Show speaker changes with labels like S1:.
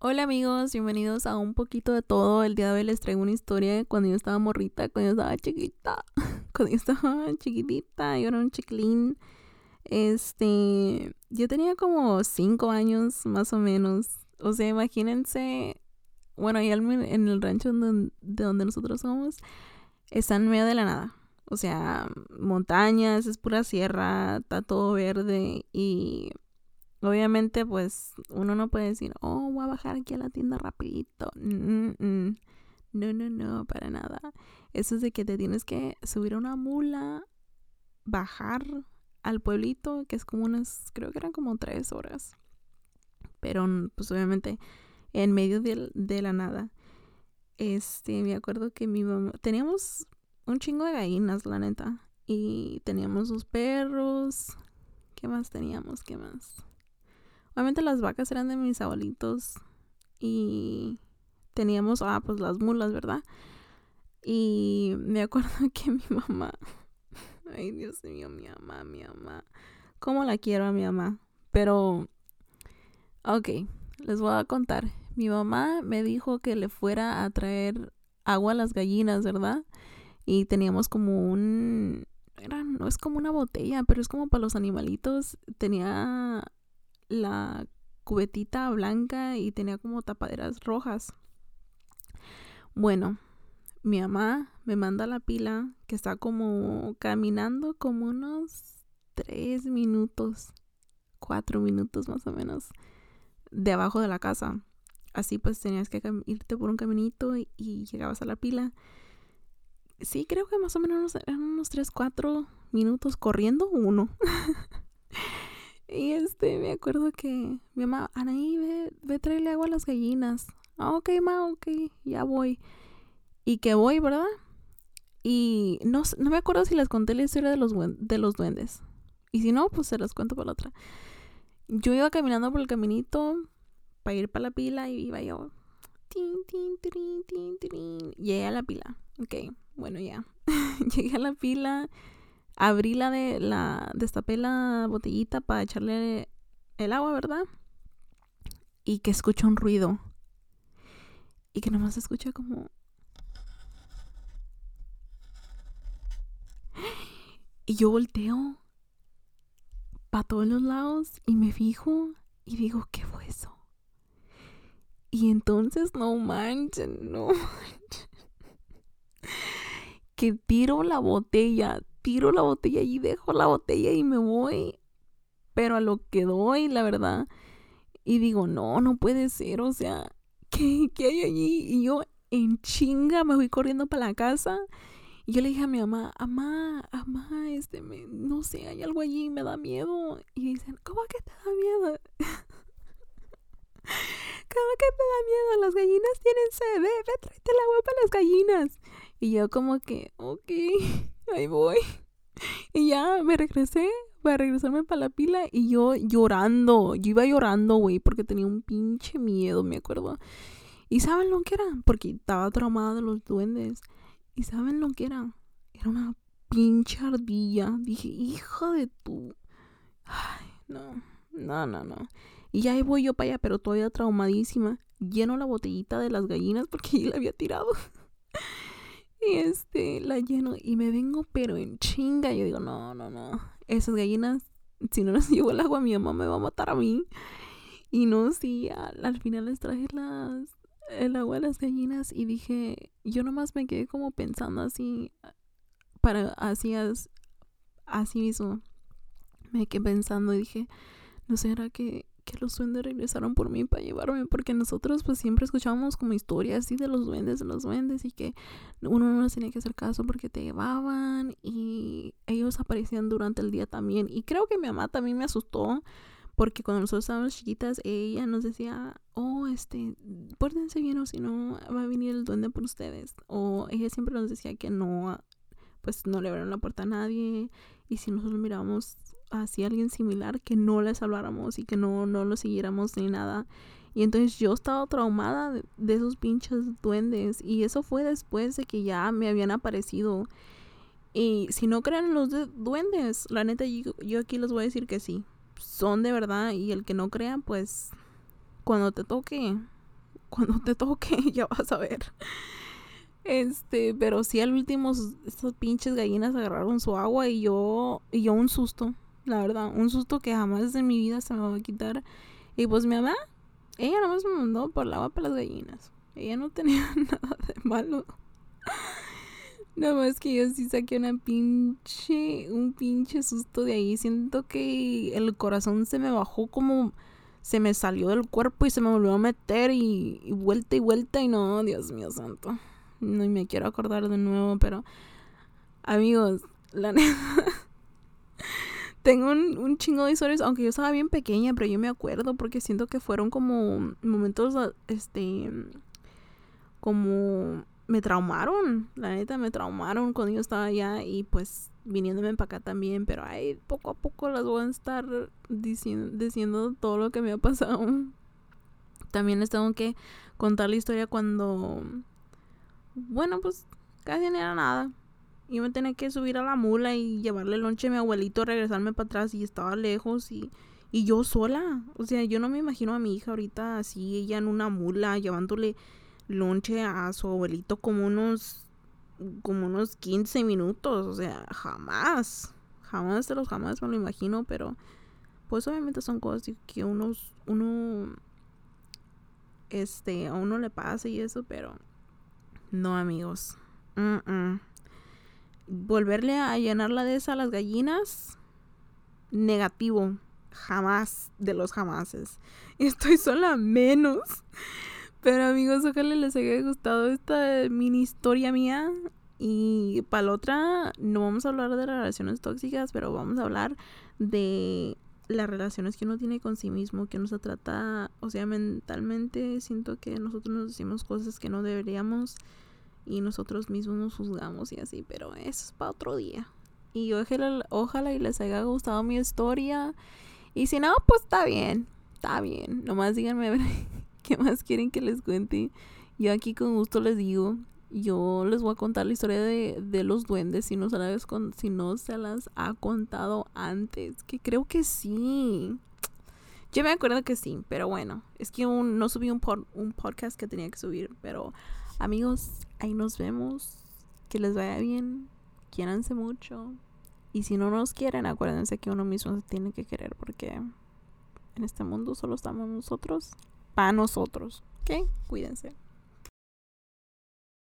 S1: Hola amigos, bienvenidos a un poquito de todo. El día de hoy les traigo una historia de cuando yo estaba morrita, cuando yo estaba chiquita, cuando yo estaba chiquitita, yo era un chiquilín. Este, yo tenía como cinco años más o menos. O sea, imagínense, bueno, ahí en el rancho de donde nosotros somos, está en medio de la nada. O sea, montañas, es pura sierra, está todo verde y obviamente pues uno no puede decir, oh, voy a bajar aquí a la tienda rapidito. No, no, no, para nada. Eso es de que te tienes que subir a una mula, bajar al pueblito, que es como unas, creo que eran como tres horas. Pero pues obviamente en medio de, de la nada. Este, me acuerdo que mi mamá, teníamos un chingo de gallinas, la neta. Y teníamos dos perros. ¿Qué más teníamos? ¿Qué más? Obviamente las vacas eran de mis abuelitos. Y teníamos, ah, pues las mulas, ¿verdad? Y me acuerdo que mi mamá. Ay, Dios mío, mi mamá, mi mamá. ¿Cómo la quiero a mi mamá? Pero. Ok, les voy a contar. Mi mamá me dijo que le fuera a traer agua a las gallinas, ¿verdad? y teníamos como un era, no es como una botella, pero es como para los animalitos. Tenía la cubetita blanca y tenía como tapaderas rojas. Bueno, mi mamá me manda la pila que está como caminando como unos tres minutos, cuatro minutos más o menos, de abajo de la casa. Así pues tenías que irte por un caminito y, y llegabas a la pila sí, creo que más o menos eran unos 3, 4 minutos corriendo, uno. y este, me acuerdo que mi mamá, Anaí, ve, ve traerle agua a las gallinas. Ah, ok, ma, ok, ya voy. Y que voy, ¿verdad? Y no, no me acuerdo si les conté la historia de los, de los duendes. Y si no, pues se las cuento por la otra. Yo iba caminando por el caminito para ir para la pila y iba yo. Tin, tin, tin, tin, tin. Llegué a la pila. Ok, bueno, ya. Llegué a la pila, abrí la de la, destapé la botellita para echarle el agua, ¿verdad? Y que escucho un ruido. Y que nomás escucha como. Y yo volteo para todos los lados y me fijo y digo, ¿qué fue eso? Y entonces, no manchen, no manchen que tiro la botella, tiro la botella y dejo la botella y me voy. Pero a lo que doy, la verdad. Y digo, no, no puede ser, o sea, ¿qué, qué hay allí? Y yo en chinga me voy corriendo para la casa. Y yo le dije a mi mamá, mamá, mamá, este, me, no sé, hay algo allí, me da miedo. Y dicen, ¿cómo que te da miedo? ¿Cómo que te da miedo? Las gallinas tienen sed, ve, ve, tráete el agua para las gallinas. Y yo como que, ok, ahí voy. Y ya me regresé para regresarme para la pila y yo llorando, yo iba llorando, güey, porque tenía un pinche miedo, me acuerdo. ¿Y saben lo que era? Porque estaba traumada de los duendes. ¿Y saben lo que era? Era una pinche ardilla. Dije, hija de tu... Ay, no, no, no, no. Y ya ahí voy yo para allá, pero todavía traumadísima. Lleno la botellita de las gallinas porque yo la había tirado. Este, la lleno y me vengo pero en chinga. Yo digo, no, no, no. Esas gallinas, si no les llevo el agua, mi mamá me va a matar a mí. Y no, sí, al, final les traje el agua a las gallinas y dije, yo nomás me quedé como pensando así, para, así, así mismo. Me quedé pensando y dije, ¿no será que los duendes regresaron por mí para llevarme, porque nosotros pues siempre escuchábamos como historias así de los duendes, de los duendes y que uno no les tenía que hacer caso porque te llevaban y ellos aparecían durante el día también. Y creo que mi mamá también me asustó porque cuando nosotros estábamos chiquitas ella nos decía, oh, este, pórtense bien o si no va a venir el duende por ustedes. O ella siempre nos decía que no, pues no le abrieron la puerta a nadie y si nosotros mirábamos así alguien similar que no le salváramos y que no, no lo siguiéramos ni nada. Y entonces yo estaba traumada de, esos pinches duendes. Y eso fue después de que ya me habían aparecido. Y si no creen los duendes, la neta yo, yo, aquí les voy a decir que sí. Son de verdad. Y el que no crea, pues cuando te toque, cuando te toque ya vas a ver. Este, pero sí al último estas pinches gallinas agarraron su agua y yo y yo un susto, la verdad, un susto que jamás en mi vida se me va a quitar. Y pues mi mamá, ella nada más me mandó por el agua para las gallinas. Ella no tenía nada de malo. Nada más que yo sí saqué una pinche, un pinche susto de ahí. Siento que el corazón se me bajó como se me salió del cuerpo y se me volvió a meter y, vuelta y vuelta y no, Dios mío santo. No me quiero acordar de nuevo, pero amigos, la neta. Tengo un, un, chingo de historias, aunque yo estaba bien pequeña, pero yo me acuerdo porque siento que fueron como momentos, este, como me traumaron, la neta me traumaron cuando yo estaba allá y pues viniéndome para acá también, pero ahí poco a poco las voy a estar diciendo, diciendo todo lo que me ha pasado. También les tengo que contar la historia cuando, bueno, pues casi no era nada. Yo me tenía que subir a la mula y llevarle lonche a mi abuelito, regresarme para atrás y estaba lejos y, y yo sola. O sea, yo no me imagino a mi hija ahorita así, ella en una mula, llevándole lonche a su abuelito como unos como unos 15 minutos, o sea, jamás, jamás de los jamás me lo imagino, pero pues obviamente son cosas que unos uno este a uno le pasa y eso, pero no, amigos. Volverle a llenar la de esa a las gallinas negativo, jamás de los jamases. Estoy sola menos. Pero amigos, ojalá les haya gustado esta mini historia mía. Y para la otra, no vamos a hablar de relaciones tóxicas, pero vamos a hablar de las relaciones que uno tiene con sí mismo, que uno se trata, o sea, mentalmente siento que nosotros nos decimos cosas que no deberíamos y nosotros mismos nos juzgamos y así, pero eso es para otro día. Y ojalá, ojalá y les haya gustado mi historia. Y si no, pues está bien, está bien. Nomás díganme ¿Qué más quieren que les cuente? Yo aquí con gusto les digo. Yo les voy a contar la historia de, de los duendes si no, se las, si no se las ha contado antes. Que creo que sí. Yo me acuerdo que sí, pero bueno. Es que no subí un, un podcast que tenía que subir. Pero amigos, ahí nos vemos. Que les vaya bien. Quiéranse mucho. Y si no nos quieren, acuérdense que uno mismo se tiene que querer porque en este mundo solo estamos nosotros para nosotros. ¿Ok? Cuídense.